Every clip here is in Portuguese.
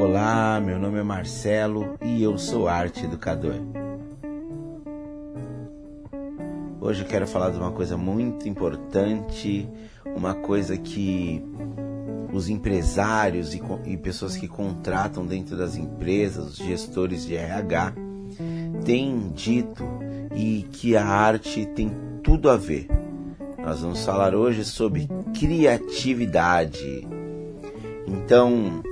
Olá, meu nome é Marcelo e eu sou arte educador. Hoje eu quero falar de uma coisa muito importante, uma coisa que os empresários e, e pessoas que contratam dentro das empresas, os gestores de RH, têm dito e que a arte tem tudo a ver. Nós vamos falar hoje sobre criatividade. Então,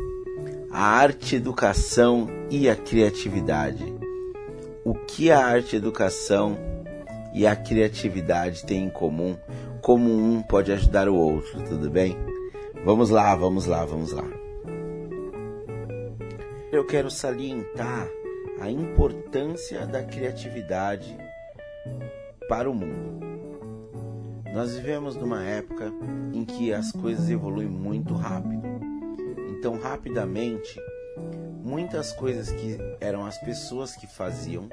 a arte educação e a criatividade. O que a arte educação e a criatividade têm em comum? Como um pode ajudar o outro, tudo bem? Vamos lá, vamos lá, vamos lá. Eu quero salientar a importância da criatividade para o mundo. Nós vivemos numa época em que as coisas evoluem muito rápido. Então, rapidamente, muitas coisas que eram as pessoas que faziam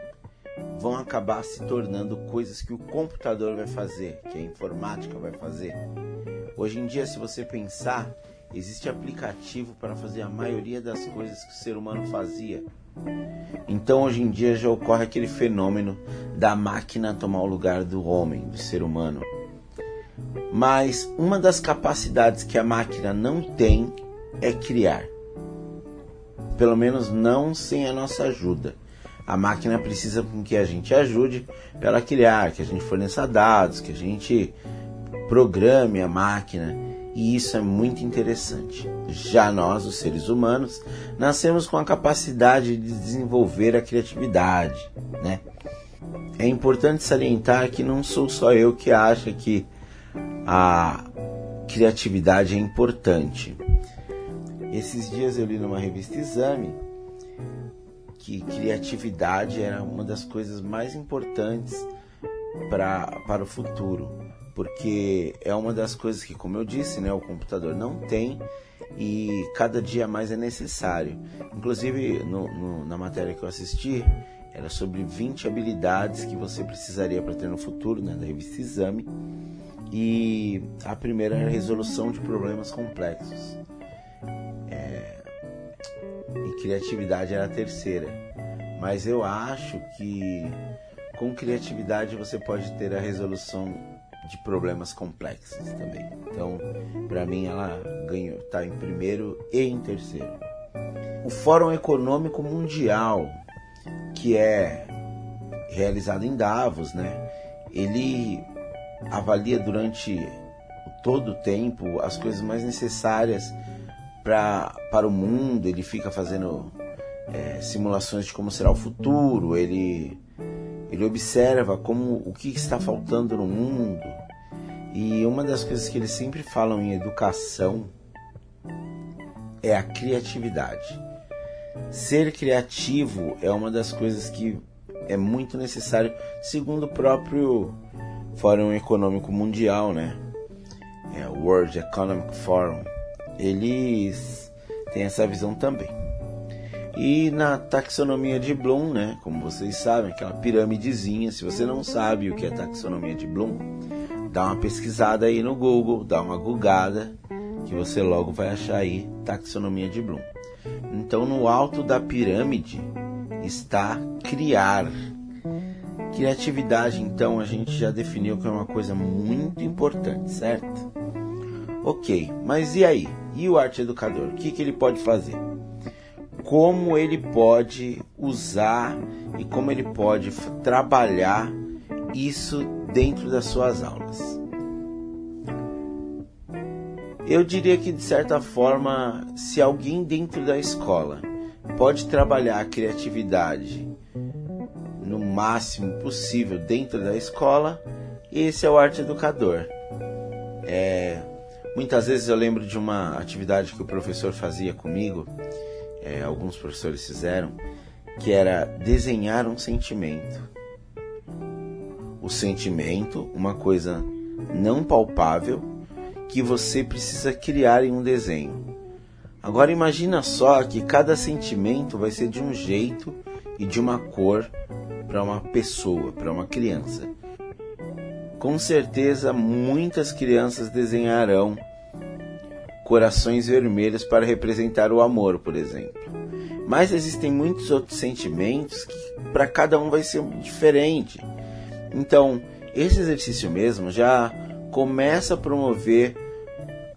vão acabar se tornando coisas que o computador vai fazer, que a informática vai fazer. Hoje em dia, se você pensar, existe aplicativo para fazer a maioria das coisas que o ser humano fazia. Então, hoje em dia já ocorre aquele fenômeno da máquina tomar o lugar do homem, do ser humano. Mas uma das capacidades que a máquina não tem é criar. Pelo menos não sem a nossa ajuda. A máquina precisa com que a gente ajude para ela criar, que a gente forneça dados, que a gente programe a máquina. E isso é muito interessante. Já nós, os seres humanos, nascemos com a capacidade de desenvolver a criatividade, né? É importante salientar que não sou só eu que acha que a criatividade é importante. Esses dias eu li numa revista Exame que criatividade era uma das coisas mais importantes pra, para o futuro, porque é uma das coisas que, como eu disse, né, o computador não tem e cada dia mais é necessário. Inclusive, no, no, na matéria que eu assisti, era sobre 20 habilidades que você precisaria para ter no futuro, né, da revista Exame. E a primeira era a resolução de problemas complexos. É, e criatividade era a terceira. Mas eu acho que com criatividade você pode ter a resolução de problemas complexos também. Então, para mim ela ganhou, está em primeiro e em terceiro. O Fórum Econômico Mundial, que é realizado em Davos, né? Ele avalia durante todo o tempo as coisas mais necessárias pra, para o mundo, ele fica fazendo é, simulações de como será o futuro, ele, ele observa como o que está faltando no mundo. E uma das coisas que eles sempre falam em educação é a criatividade. Ser criativo é uma das coisas que é muito necessário, segundo o próprio Fórum Econômico Mundial, né? É World Economic Forum eles têm essa visão também. E na taxonomia de Bloom, né, como vocês sabem, aquela piramidezinha, se você não sabe o que é taxonomia de Bloom, dá uma pesquisada aí no Google, dá uma googada, que você logo vai achar aí taxonomia de Bloom. Então, no alto da pirâmide está criar. Criatividade, então, a gente já definiu que é uma coisa muito importante, certo? Ok, mas e aí? E o arte educador? O que, que ele pode fazer? Como ele pode usar e como ele pode trabalhar isso dentro das suas aulas? Eu diria que, de certa forma, se alguém dentro da escola pode trabalhar a criatividade no máximo possível dentro da escola, esse é o arte educador. É, Muitas vezes eu lembro de uma atividade que o professor fazia comigo, é, alguns professores fizeram, que era desenhar um sentimento. O sentimento, uma coisa não palpável, que você precisa criar em um desenho. Agora imagina só que cada sentimento vai ser de um jeito e de uma cor para uma pessoa, para uma criança. com certeza muitas crianças desenharão corações vermelhos para representar o amor, por exemplo. Mas existem muitos outros sentimentos que para cada um vai ser diferente. Então, esse exercício mesmo já começa a promover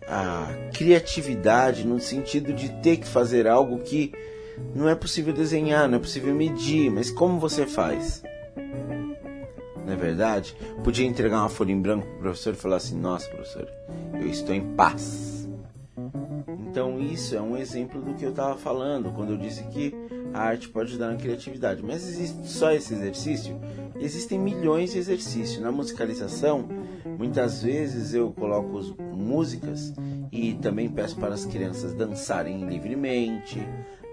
a criatividade no sentido de ter que fazer algo que não é possível desenhar, não é possível medir, mas como você faz? Não é verdade? Podia entregar uma folha em branco para o professor e falar assim: Nossa, professor, eu estou em paz. Então, isso é um exemplo do que eu estava falando quando eu disse que a arte pode ajudar na criatividade. Mas existe só esse exercício? Existem milhões de exercícios. Na musicalização, muitas vezes eu coloco músicas e também peço para as crianças dançarem livremente,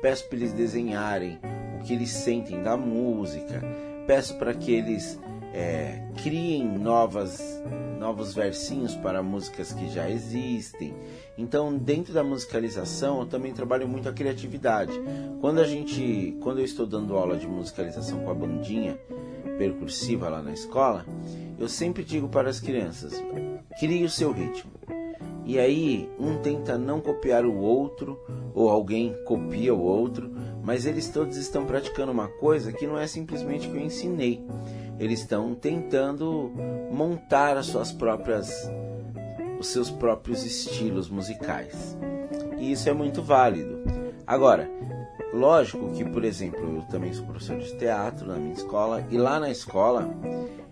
peço para eles desenharem o que eles sentem da música, peço para que eles é, criem novas, novos versinhos para músicas que já existem. Então, dentro da musicalização, eu também trabalho muito a criatividade. Quando a gente, quando eu estou dando aula de musicalização com a bandinha percursiva lá na escola, eu sempre digo para as crianças: crie o seu ritmo. E aí, um tenta não copiar o outro, ou alguém copia o outro, mas eles todos estão praticando uma coisa que não é simplesmente que eu ensinei. Eles estão tentando montar as suas próprias os seus próprios estilos musicais. E isso é muito válido. Agora, lógico que, por exemplo, eu também sou professor de teatro na minha escola, e lá na escola,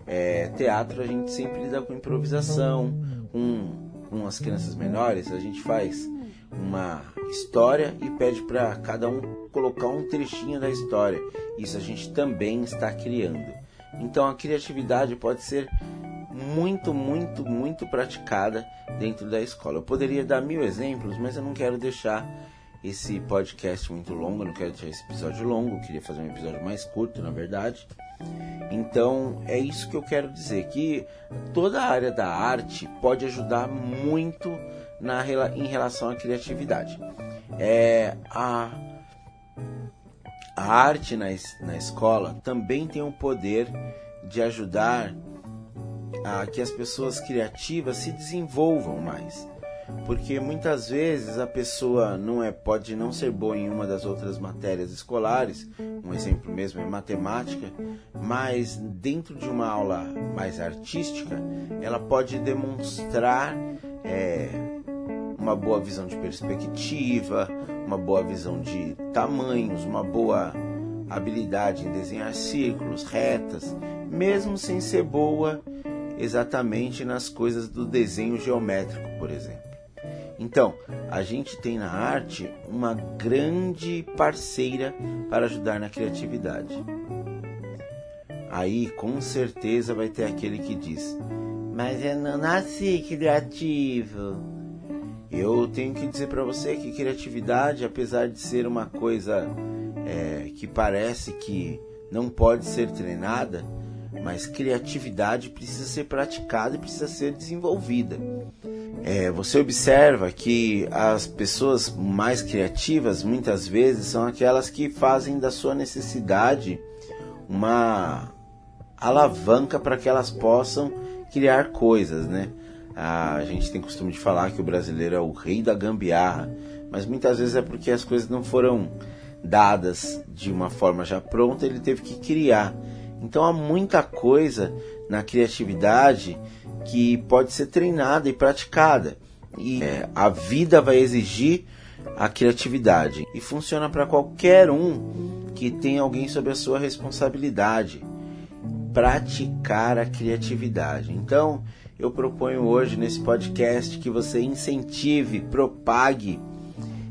é, teatro a gente sempre lida com improvisação, com, com as crianças menores, a gente faz uma história e pede para cada um colocar um trechinho da história. Isso a gente também está criando. Então a criatividade pode ser muito, muito, muito praticada dentro da escola. Eu poderia dar mil exemplos, mas eu não quero deixar esse podcast muito longo, não quero deixar esse episódio longo, queria fazer um episódio mais curto, na verdade. Então é isso que eu quero dizer, que toda a área da arte pode ajudar muito na, em relação à criatividade. É, a, a arte na, na escola também tem o poder de ajudar a que as pessoas criativas se desenvolvam mais. Porque muitas vezes a pessoa não é pode não ser boa em uma das outras matérias escolares, um exemplo mesmo é matemática, mas dentro de uma aula mais artística, ela pode demonstrar é, uma boa visão de perspectiva, uma boa visão de tamanhos, uma boa habilidade em desenhar círculos, retas, mesmo sem ser boa exatamente nas coisas do desenho geométrico, por exemplo. Então, a gente tem na arte uma grande parceira para ajudar na criatividade. Aí, com certeza, vai ter aquele que diz: Mas eu não nasci criativo. Eu tenho que dizer para você que criatividade, apesar de ser uma coisa é, que parece que não pode ser treinada, mas criatividade precisa ser praticada e precisa ser desenvolvida. É, você observa que as pessoas mais criativas muitas vezes são aquelas que fazem da sua necessidade uma alavanca para que elas possam criar coisas, né? A gente tem costume de falar que o brasileiro é o rei da gambiarra, mas muitas vezes é porque as coisas não foram dadas de uma forma já pronta, ele teve que criar. Então há muita coisa na criatividade que pode ser treinada e praticada. E é, a vida vai exigir a criatividade. E funciona para qualquer um que tem alguém sob a sua responsabilidade. Praticar a criatividade. Então, eu proponho hoje nesse podcast que você incentive, propague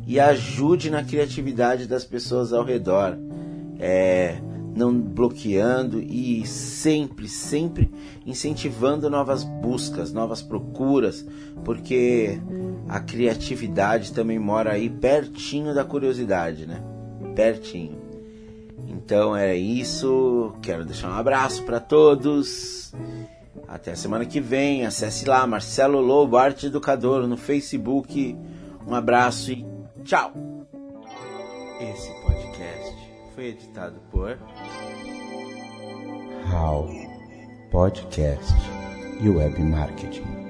e ajude na criatividade das pessoas ao redor. É, não bloqueando e sempre, sempre incentivando novas buscas, novas procuras, porque a criatividade também mora aí pertinho da curiosidade, né? Pertinho. Então é isso. Quero deixar um abraço para todos. Até a semana que vem. Acesse lá Marcelo Lobo, Arte Educador, no Facebook. Um abraço e tchau. Esse podcast foi editado por How Podcast e web marketing.